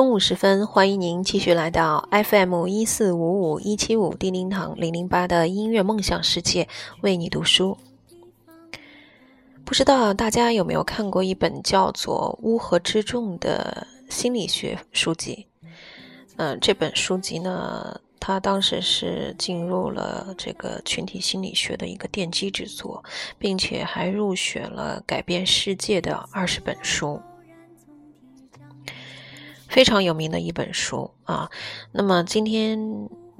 中午时分，欢迎您继续来到 FM 一四五五一七五叮铃堂零零八的音乐梦想世界，为你读书。不知道大家有没有看过一本叫做《乌合之众》的心理学书籍？嗯，这本书籍呢，它当时是进入了这个群体心理学的一个奠基之作，并且还入选了改变世界的二十本书。非常有名的一本书啊，那么今天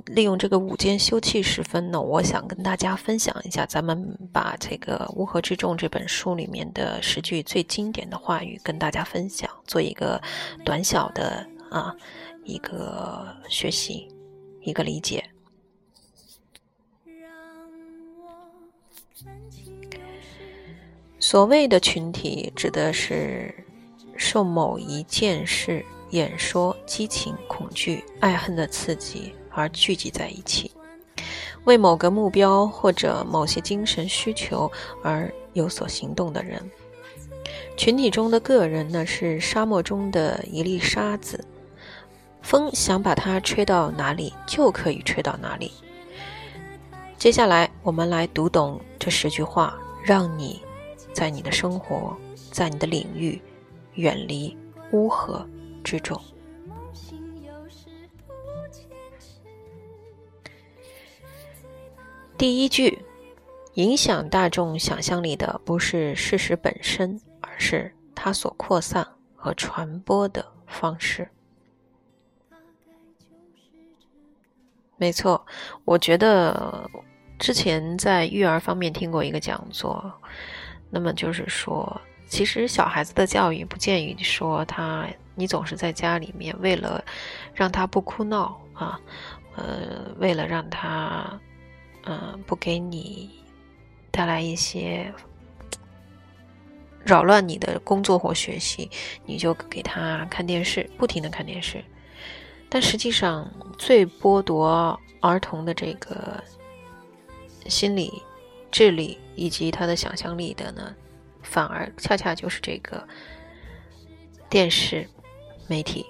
利用这个午间休憩时分呢，我想跟大家分享一下，咱们把这个《乌合之众》这本书里面的十句最经典的话语跟大家分享，做一个短小的啊一个学习，一个理解。所谓的群体，指的是受某一件事。演说、激情、恐惧、爱恨的刺激而聚集在一起，为某个目标或者某些精神需求而有所行动的人。群体中的个人呢，是沙漠中的一粒沙子，风想把它吹到哪里，就可以吹到哪里。接下来，我们来读懂这十句话，让你在你的生活，在你的领域，远离乌合。之中，第一句，影响大众想象力的不是事实本身，而是它所扩散和传播的方式。没错，我觉得之前在育儿方面听过一个讲座，那么就是说，其实小孩子的教育不建议说他。你总是在家里面，为了让他不哭闹啊，呃，为了让他，嗯，不给你带来一些扰乱你的工作或学习，你就给他看电视，不停的看电视。但实际上，最剥夺儿童的这个心理、智力以及他的想象力的呢，反而恰恰就是这个电视。媒体，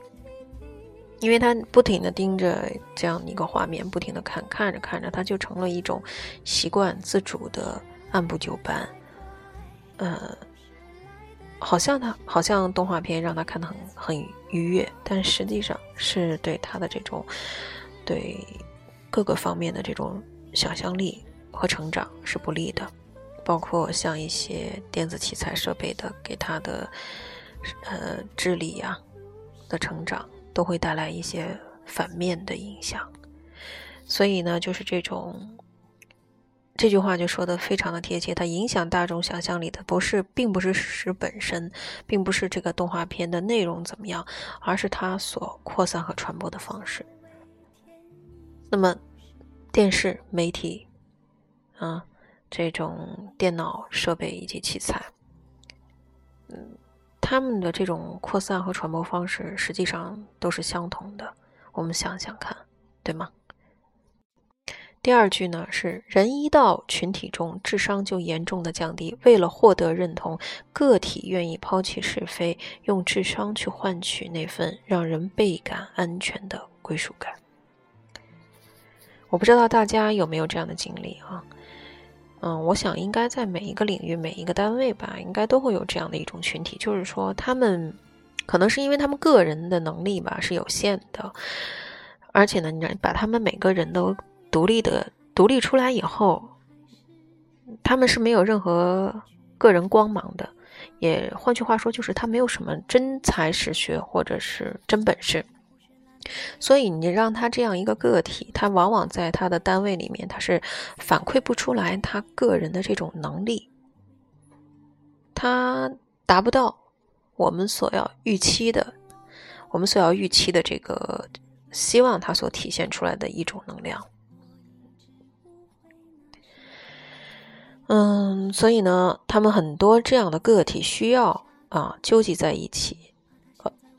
因为他不停的盯着这样一个画面，不停的看，看着看着，他就成了一种习惯，自主的按部就班。呃，好像他好像动画片让他看的很很愉悦，但实际上是对他的这种对各个方面的这种想象力和成长是不利的，包括像一些电子器材设备的给他的呃智力呀。的成长都会带来一些反面的影响，所以呢，就是这种这句话就说的非常的贴切。它影响大众想象力的不是，并不是事实本身，并不是这个动画片的内容怎么样，而是它所扩散和传播的方式。那么，电视媒体啊，这种电脑设备以及器材，嗯。他们的这种扩散和传播方式实际上都是相同的，我们想想看，对吗？第二句呢是人一到群体中，智商就严重的降低。为了获得认同，个体愿意抛弃是非，用智商去换取那份让人倍感安全的归属感。我不知道大家有没有这样的经历啊？嗯，我想应该在每一个领域、每一个单位吧，应该都会有这样的一种群体，就是说他们可能是因为他们个人的能力吧是有限的，而且呢，你把他们每个人都独立的独立出来以后，他们是没有任何个人光芒的，也换句话说，就是他没有什么真才实学或者是真本事。所以你让他这样一个个体，他往往在他的单位里面，他是反馈不出来他个人的这种能力，他达不到我们所要预期的，我们所要预期的这个希望他所体现出来的一种能量。嗯，所以呢，他们很多这样的个体需要啊纠集在一起。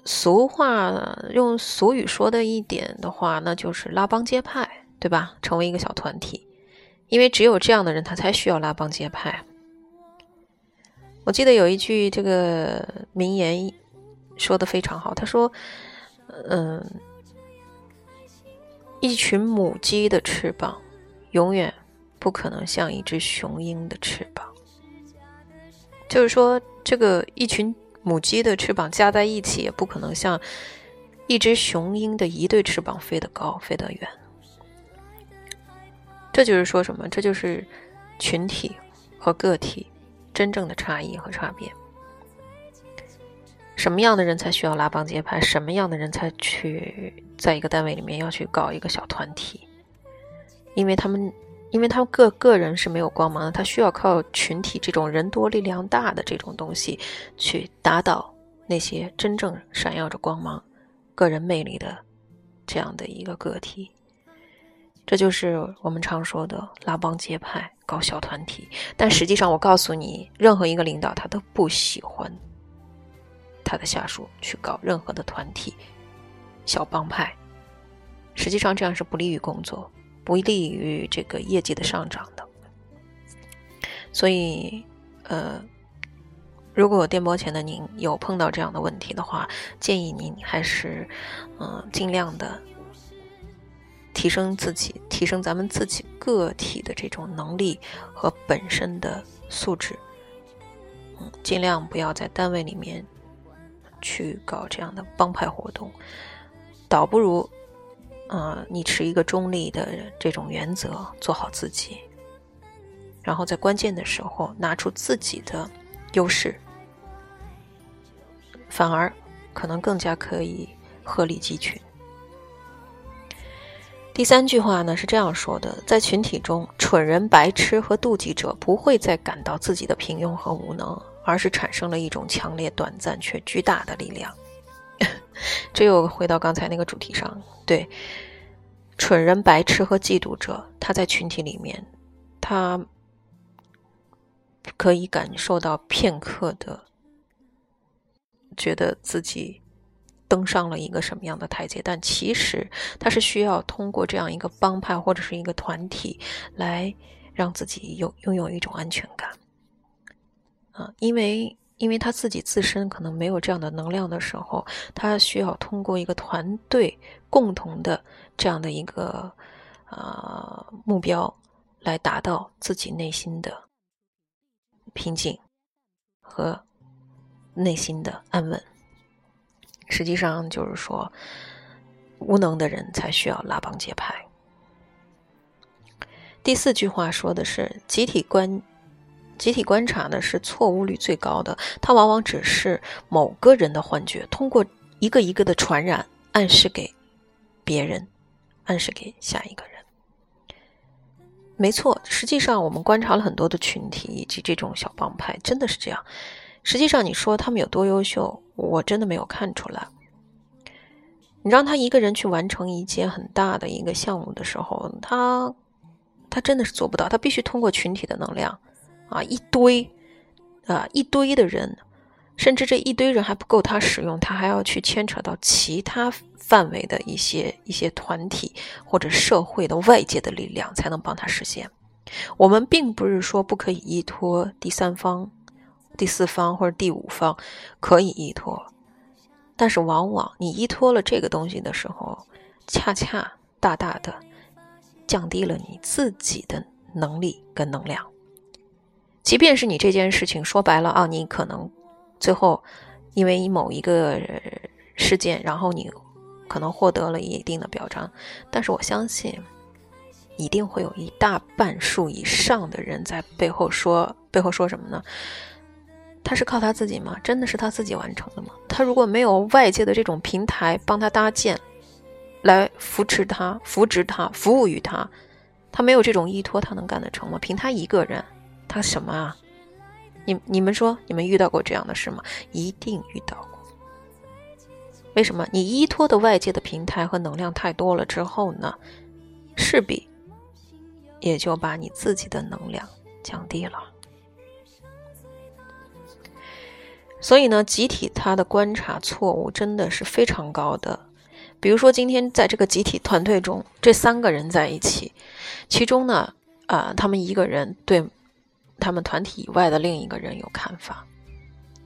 俗话用俗语说的一点的话，那就是拉帮结派，对吧？成为一个小团体，因为只有这样的人，他才需要拉帮结派。我记得有一句这个名言说的非常好，他说：“嗯，一群母鸡的翅膀永远不可能像一只雄鹰的翅膀。就是说，这个一群母鸡的翅膀加在一起，也不可能像一只雄鹰的一对翅膀飞得高、飞得远。这就是说什么？这就是群体和个体真正的差异和差别。什么样的人才需要拉帮结派？什么样的人才去在一个单位里面要去搞一个小团体？因为他们。因为他个个人是没有光芒的，他需要靠群体这种人多力量大的这种东西，去打倒那些真正闪耀着光芒、个人魅力的这样的一个个体。这就是我们常说的拉帮结派、搞小团体。但实际上，我告诉你，任何一个领导他都不喜欢他的下属去搞任何的团体、小帮派。实际上，这样是不利于工作。不利于这个业绩的上涨的，所以，呃，如果电波前的您有碰到这样的问题的话，建议您还是，嗯，尽量的提升自己，提升咱们自己个体的这种能力和本身的素质，嗯，尽量不要在单位里面去搞这样的帮派活动，倒不如。呃，你持一个中立的这种原则，做好自己，然后在关键的时候拿出自己的优势，反而可能更加可以鹤立鸡群。第三句话呢是这样说的：在群体中，蠢人、白痴和妒忌者不会再感到自己的平庸和无能，而是产生了一种强烈、短暂却巨大的力量。这又回到刚才那个主题上，对，蠢人、白痴和嫉妒者，他在群体里面，他可以感受到片刻的，觉得自己登上了一个什么样的台阶，但其实他是需要通过这样一个帮派或者是一个团体来让自己有拥有一种安全感，啊，因为。因为他自己自身可能没有这样的能量的时候，他需要通过一个团队共同的这样的一个啊目标，来达到自己内心的平静和内心的安稳。实际上就是说，无能的人才需要拉帮结派。第四句话说的是集体观。集体观察呢是错误率最高的，它往往只是某个人的幻觉，通过一个一个的传染，暗示给别人，暗示给下一个人。没错，实际上我们观察了很多的群体以及这种小帮派，真的是这样。实际上你说他们有多优秀，我真的没有看出来。你让他一个人去完成一件很大的一个项目的时候，他他真的是做不到，他必须通过群体的能量。啊，一堆，啊，一堆的人，甚至这一堆人还不够他使用，他还要去牵扯到其他范围的一些一些团体或者社会的外界的力量，才能帮他实现。我们并不是说不可以依托第三方、第四方或者第五方，可以依托，但是往往你依托了这个东西的时候，恰恰大大的降低了你自己的能力跟能量。即便是你这件事情说白了啊，你可能最后因为某一个事件，然后你可能获得了一定的表彰，但是我相信一定会有一大半数以上的人在背后说背后说什么呢？他是靠他自己吗？真的是他自己完成的吗？他如果没有外界的这种平台帮他搭建，来扶持他、扶植他、服务于他，他没有这种依托，他能干得成吗？凭他一个人？他什么啊？你你们说，你们遇到过这样的事吗？一定遇到过。为什么？你依托的外界的平台和能量太多了之后呢，势必也就把你自己的能量降低了。所以呢，集体他的观察错误真的是非常高的。比如说，今天在这个集体团队中，这三个人在一起，其中呢，啊，他们一个人对。他们团体以外的另一个人有看法，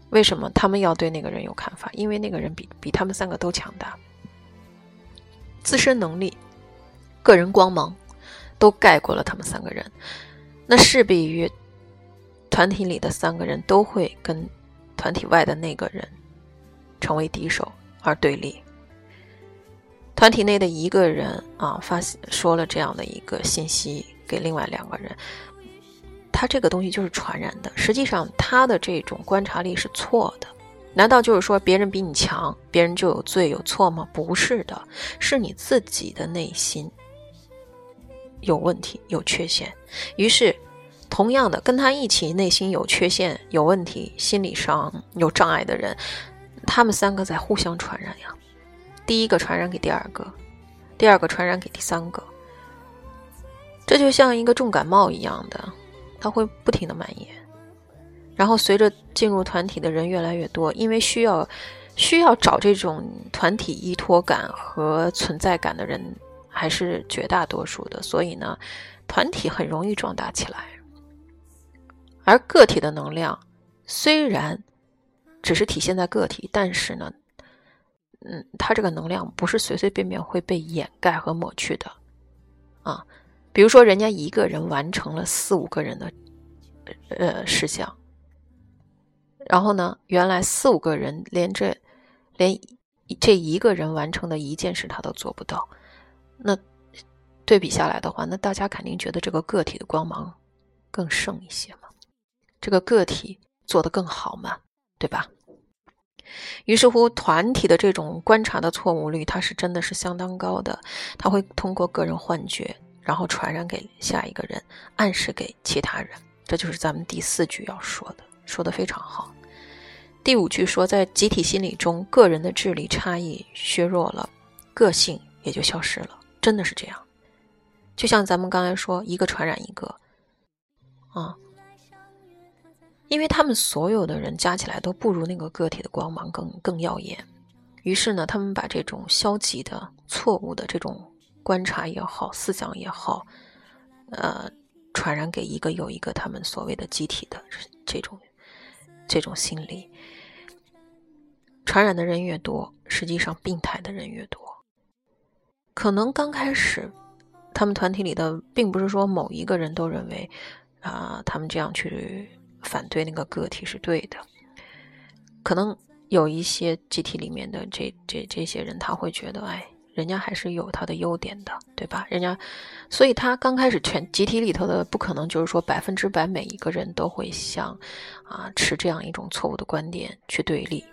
为什么他们要对那个人有看法？因为那个人比比他们三个都强大，自身能力、个人光芒都盖过了他们三个人，那势必于团体里的三个人都会跟团体外的那个人成为敌手而对立。团体内的一个人啊，发说了这样的一个信息给另外两个人，他这个东西就是传染的。实际上，他的这种观察力是错的。难道就是说别人比你强，别人就有罪有错吗？不是的，是你自己的内心有问题、有缺陷。于是，同样的，跟他一起内心有缺陷、有问题、心理上有障碍的人，他们三个在互相传染呀。第一个传染给第二个，第二个传染给第三个，这就像一个重感冒一样的，它会不停的蔓延。然后随着进入团体的人越来越多，因为需要需要找这种团体依托感和存在感的人还是绝大多数的，所以呢，团体很容易壮大起来。而个体的能量虽然只是体现在个体，但是呢。嗯，他这个能量不是随随便便会被掩盖和抹去的，啊，比如说人家一个人完成了四五个人的呃事项，然后呢，原来四五个人连这连这一个人完成的一件事他都做不到，那对比下来的话，那大家肯定觉得这个个体的光芒更盛一些嘛，这个个体做得更好嘛，对吧？于是乎，团体的这种观察的错误率，它是真的是相当高的。它会通过个人幻觉，然后传染给下一个人，暗示给其他人。这就是咱们第四句要说的，说的非常好。第五句说，在集体心理中，个人的智力差异削弱了，个性也就消失了。真的是这样。就像咱们刚才说，一个传染一个，啊。因为他们所有的人加起来都不如那个个体的光芒更更耀眼，于是呢，他们把这种消极的、错误的这种观察也好、思想也好，呃，传染给一个又一个他们所谓的集体的这种这种心理。传染的人越多，实际上病态的人越多。可能刚开始，他们团体里的并不是说某一个人都认为啊，他们这样去。反对那个个体是对的，可能有一些集体里面的这这这些人，他会觉得，哎，人家还是有他的优点的，对吧？人家，所以他刚开始全集体里头的不可能就是说百分之百每一个人都会像啊持这样一种错误的观点去对立、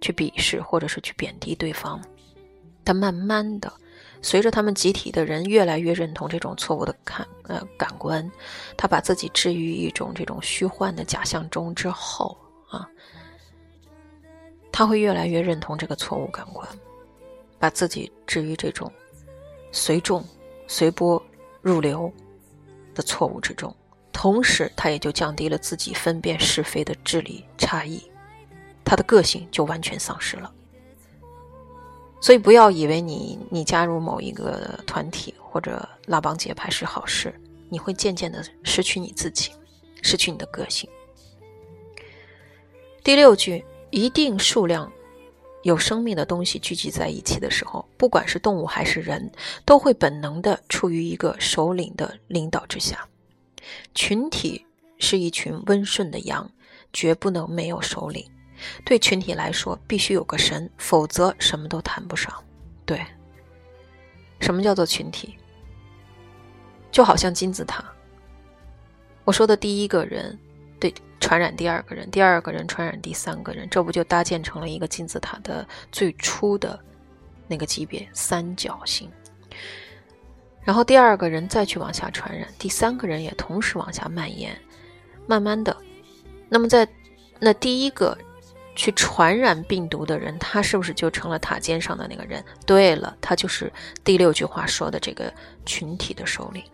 去鄙视或者是去贬低对方，但慢慢的。随着他们集体的人越来越认同这种错误的看呃感官，他把自己置于一种这种虚幻的假象中之后啊，他会越来越认同这个错误感官，把自己置于这种随众随波入流的错误之中，同时他也就降低了自己分辨是非的智力差异，他的个性就完全丧失了。所以不要以为你你加入某一个团体或者拉帮结派是好事，你会渐渐的失去你自己，失去你的个性。第六句，一定数量有生命的东西聚集在一起的时候，不管是动物还是人，都会本能的处于一个首领的领导之下。群体是一群温顺的羊，绝不能没有首领。对群体来说，必须有个神，否则什么都谈不上。对，什么叫做群体？就好像金字塔。我说的第一个人，传染第二个人，第二个人传染第三个人，这不就搭建成了一个金字塔的最初的那个级别三角形？然后第二个人再去往下传染，第三个人也同时往下蔓延，慢慢的，那么在那第一个。去传染病毒的人，他是不是就成了塔尖上的那个人？对了，他就是第六句话说的这个群体的首领。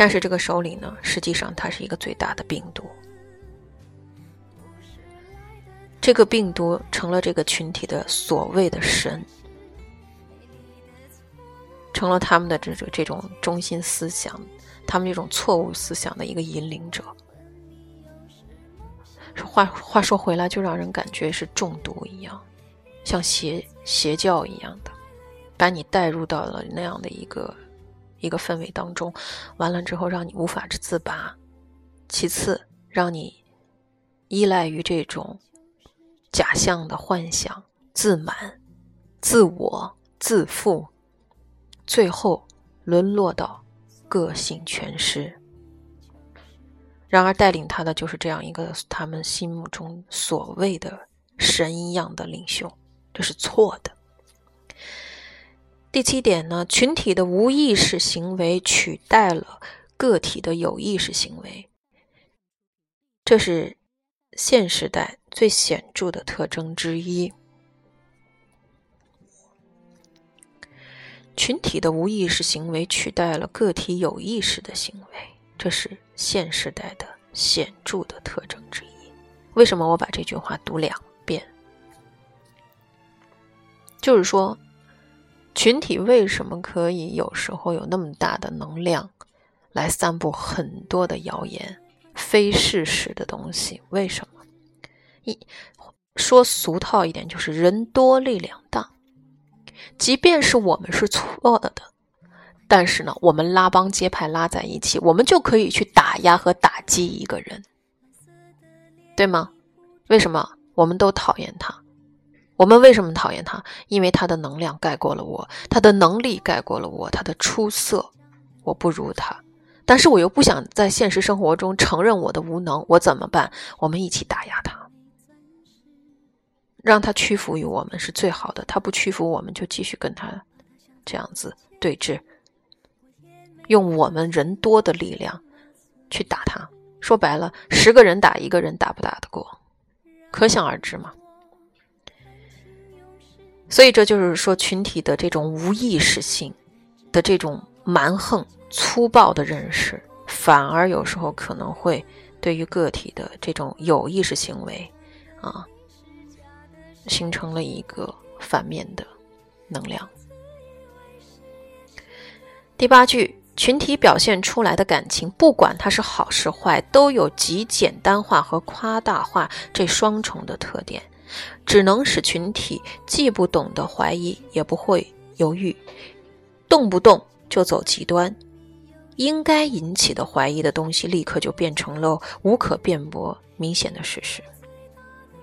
但是这个首领呢，实际上他是一个最大的病毒。这个病毒成了这个群体的所谓的神，成了他们的这种这种中心思想，他们这种错误思想的一个引领者。话话说回来，就让人感觉是中毒一样，像邪邪教一样的，把你带入到了那样的一个一个氛围当中，完了之后让你无法自拔。其次，让你依赖于这种假象的幻想、自满、自我、自负，最后沦落到个性全失。然而，带领他的就是这样一个他们心目中所谓的神一样的领袖，这是错的。第七点呢，群体的无意识行为取代了个体的有意识行为，这是现时代最显著的特征之一。群体的无意识行为取代了个体有意识的行为，这是。现时代的显著的特征之一。为什么我把这句话读两遍？就是说，群体为什么可以有时候有那么大的能量来散布很多的谣言、非事实的东西？为什么？一说俗套一点，就是人多力量大。即便是我们是错的。但是呢，我们拉帮结派拉在一起，我们就可以去打压和打击一个人，对吗？为什么我们都讨厌他？我们为什么讨厌他？因为他的能量盖过了我，他的能力盖过了我，他的出色，我不如他。但是我又不想在现实生活中承认我的无能，我怎么办？我们一起打压他，让他屈服于我们是最好的。他不屈服，我们就继续跟他这样子对峙。用我们人多的力量去打他，说白了，十个人打一个人打不打得过，可想而知嘛。所以这就是说，群体的这种无意识性的这种蛮横粗暴的认识，反而有时候可能会对于个体的这种有意识行为啊，形成了一个反面的能量。第八句。群体表现出来的感情，不管它是好是坏，都有极简单化和夸大化这双重的特点，只能使群体既不懂得怀疑，也不会犹豫，动不动就走极端。应该引起的怀疑的东西，立刻就变成了无可辩驳、明显的事实。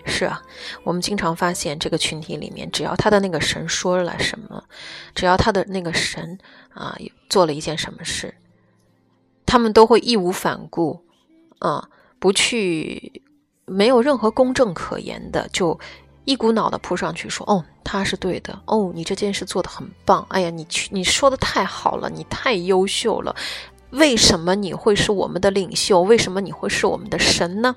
是啊，我们经常发现这个群体里面，只要他的那个神说了什么，只要他的那个神啊做了一件什么事，他们都会义无反顾，啊，不去没有任何公正可言的，就一股脑的扑上去说，哦，他是对的，哦，你这件事做得很棒，哎呀，你去你说的太好了，你太优秀了，为什么你会是我们的领袖？为什么你会是我们的神呢？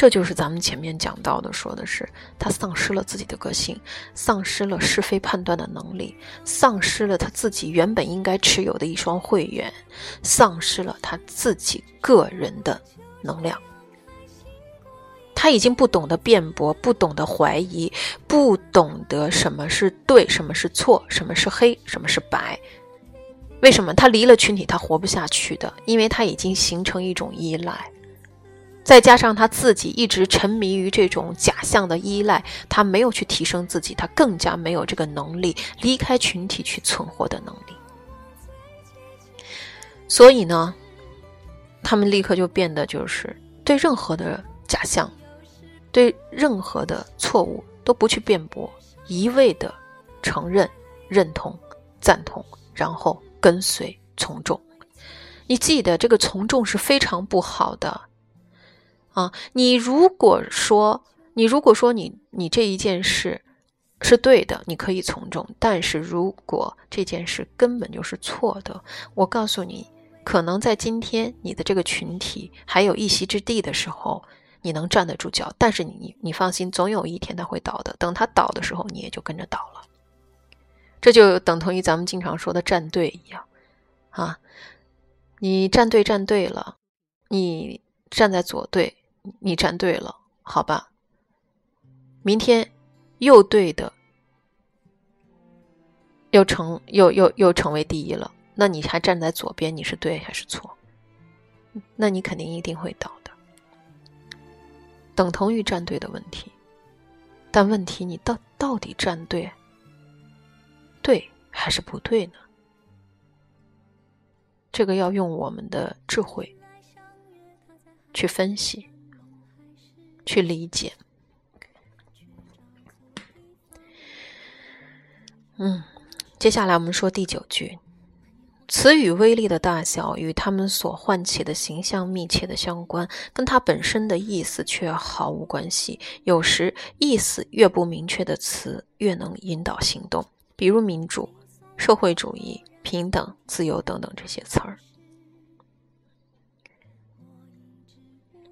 这就是咱们前面讲到的，说的是他丧失了自己的个性，丧失了是非判断的能力，丧失了他自己原本应该持有的一双慧眼，丧失了他自己个人的能量。他已经不懂得辩驳，不懂得怀疑，不懂得什么是对，什么是错，什么是黑，什么是白。为什么他离了群体他活不下去的？因为他已经形成一种依赖。再加上他自己一直沉迷于这种假象的依赖，他没有去提升自己，他更加没有这个能力离开群体去存活的能力。所以呢，他们立刻就变得就是对任何的假象，对任何的错误都不去辩驳，一味的承认、认同、赞同，然后跟随从众。你记得这个从众是非常不好的。啊，你如果说你如果说你你这一件事是对的，你可以从众；但是如果这件事根本就是错的，我告诉你，可能在今天你的这个群体还有一席之地的时候，你能站得住脚。但是你你放心，总有一天他会倒的。等他倒的时候，你也就跟着倒了。这就等同于咱们经常说的站队一样啊，你站队站对了，你站在左队。你站对了，好吧。明天又对的，又成又又又成为第一了。那你还站在左边，你是对还是错？那你肯定一定会倒的。等同于站队的问题，但问题你到到底站对，对还是不对呢？这个要用我们的智慧去分析、去理解。嗯，接下来我们说第九句。词语威力的大小与他们所唤起的形象密切的相关，跟它本身的意思却毫无关系。有时意思越不明确的词越能引导行动，比如民主、社会主义、平等、自由等等这些词儿。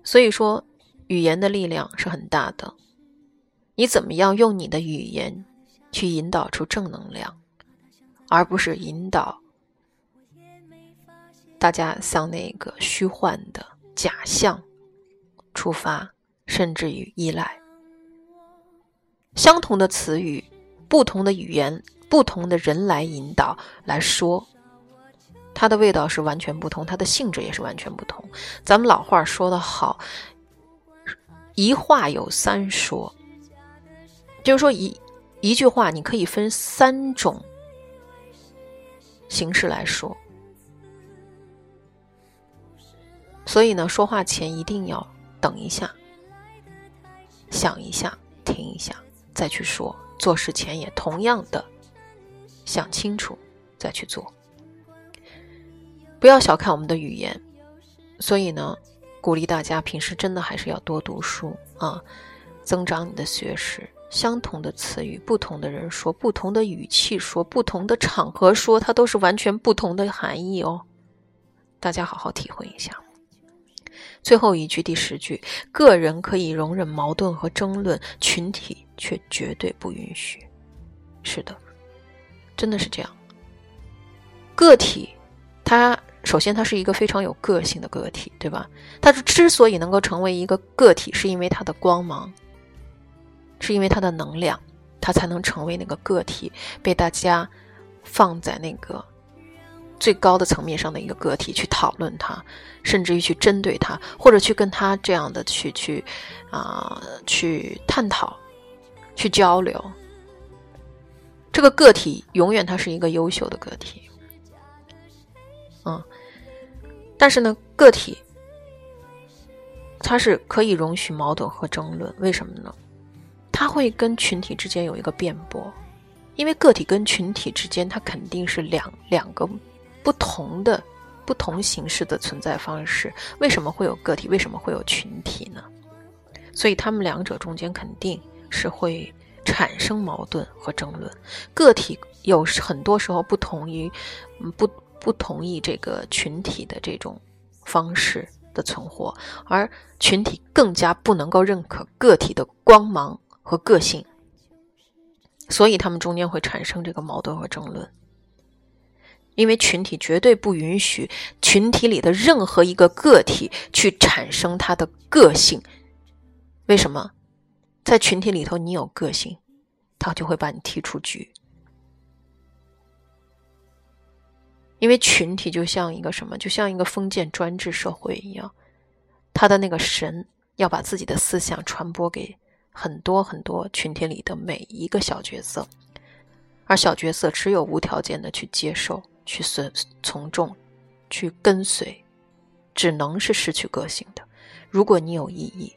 所以说，语言的力量是很大的。你怎么样用你的语言去引导出正能量，而不是引导？大家向那个虚幻的假象出发，甚至于依赖。相同的词语，不同的语言，不同的人来引导来说，它的味道是完全不同，它的性质也是完全不同。咱们老话说得好，一话有三说，就是说一一句话，你可以分三种形式来说。所以呢，说话前一定要等一下，想一下，停一下，再去说。做事前也同样的想清楚再去做。不要小看我们的语言。所以呢，鼓励大家平时真的还是要多读书啊，增长你的学识。相同的词语，不同的人说，不同的语气说，不同的场合说，它都是完全不同的含义哦。大家好好体会一下。最后一句，第十句，个人可以容忍矛盾和争论，群体却绝对不允许。是的，真的是这样。个体，他首先他是一个非常有个性的个体，对吧？他之所以能够成为一个个体，是因为他的光芒，是因为他的能量，他才能成为那个个体，被大家放在那个。最高的层面上的一个个体去讨论他，甚至于去针对他，或者去跟他这样的去去啊去探讨、去交流。这个个体永远他是一个优秀的个体，嗯，但是呢，个体它是可以容许矛盾和争论，为什么呢？它会跟群体之间有一个辩驳，因为个体跟群体之间，它肯定是两两个。不同的、不同形式的存在方式，为什么会有个体？为什么会有群体呢？所以他们两者中间肯定是会产生矛盾和争论。个体有很多时候不同于不不同意这个群体的这种方式的存活，而群体更加不能够认可个体的光芒和个性，所以他们中间会产生这个矛盾和争论。因为群体绝对不允许群体里的任何一个个体去产生他的个性。为什么？在群体里头，你有个性，他就会把你踢出局。因为群体就像一个什么？就像一个封建专制社会一样，他的那个神要把自己的思想传播给很多很多群体里的每一个小角色，而小角色只有无条件的去接受。去随从众，去跟随，只能是失去个性的。如果你有异议，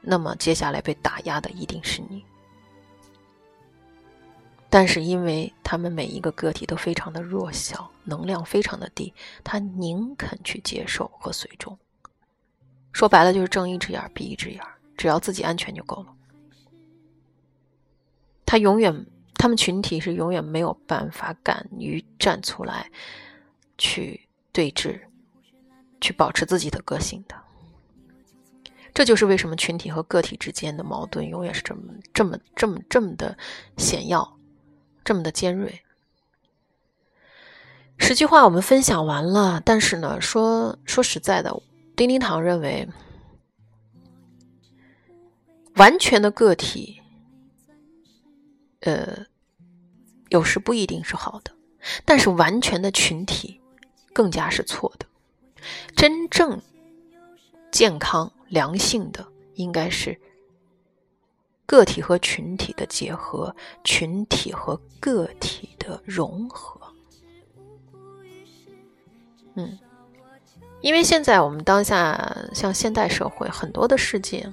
那么接下来被打压的一定是你。但是，因为他们每一个个体都非常的弱小，能量非常的低，他宁肯去接受和随众。说白了，就是睁一只眼闭一只眼，只要自己安全就够了。他永远。他们群体是永远没有办法敢于站出来，去对峙，去保持自己的个性的。这就是为什么群体和个体之间的矛盾永远是这么、这么、这么、这么的显要，这么的尖锐。十句话我们分享完了，但是呢，说说实在的，丁丁堂认为，完全的个体，呃。有时不一定是好的，但是完全的群体更加是错的。真正健康、良性的应该是个体和群体的结合，群体和个体的融合。嗯，因为现在我们当下像现代社会，很多的事件、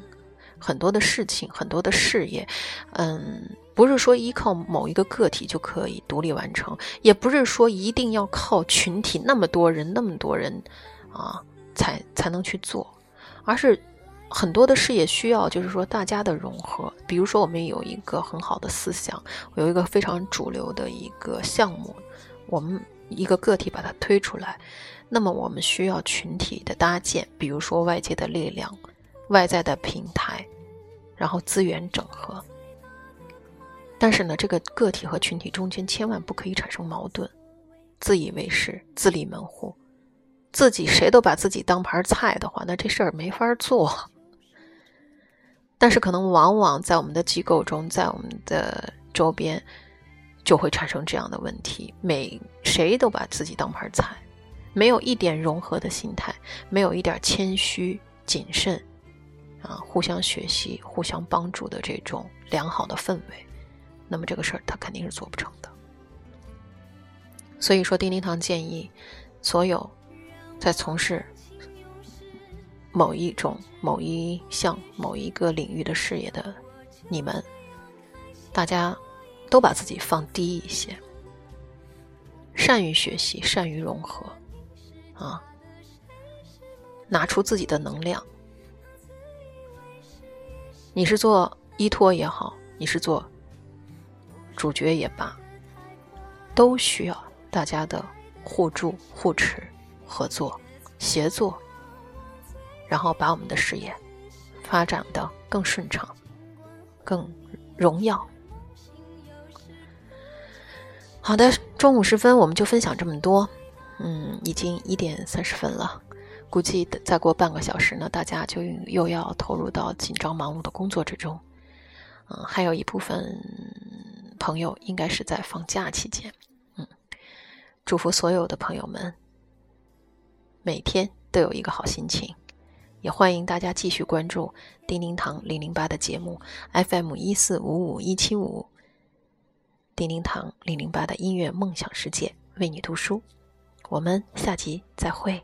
很多的事情、很多的事业，嗯。不是说依靠某一个个体就可以独立完成，也不是说一定要靠群体那么多人那么多人，啊，才才能去做，而是很多的事业需要就是说大家的融合。比如说我们有一个很好的思想，有一个非常主流的一个项目，我们一个个体把它推出来，那么我们需要群体的搭建，比如说外界的力量、外在的平台，然后资源整合。但是呢，这个个体和群体中间千万不可以产生矛盾，自以为是、自立门户，自己谁都把自己当盘菜的话，那这事儿没法做。但是可能往往在我们的机构中，在我们的周边，就会产生这样的问题：每谁都把自己当盘菜，没有一点融合的心态，没有一点谦虚谨慎，啊，互相学习、互相帮助的这种良好的氛围。那么这个事儿他肯定是做不成的。所以说，丁丁堂建议所有在从事某一种、某一项、某一个领域的事业的你们，大家都把自己放低一些，善于学习，善于融合，啊，拿出自己的能量。你是做依托也好，你是做。主角也罢，都需要大家的互助、互持、合作、协作，然后把我们的事业发展的更顺畅、更荣耀。好的，中午时分我们就分享这么多。嗯，已经一点三十分了，估计再过半个小时呢，大家就又要投入到紧张忙碌的工作之中。嗯，还有一部分。朋友应该是在放假期间，嗯，祝福所有的朋友们每天都有一个好心情，也欢迎大家继续关注叮叮堂零零八的节目 FM 一四五五一七五，叮叮堂零零八的音乐梦想世界为你读书，我们下集再会。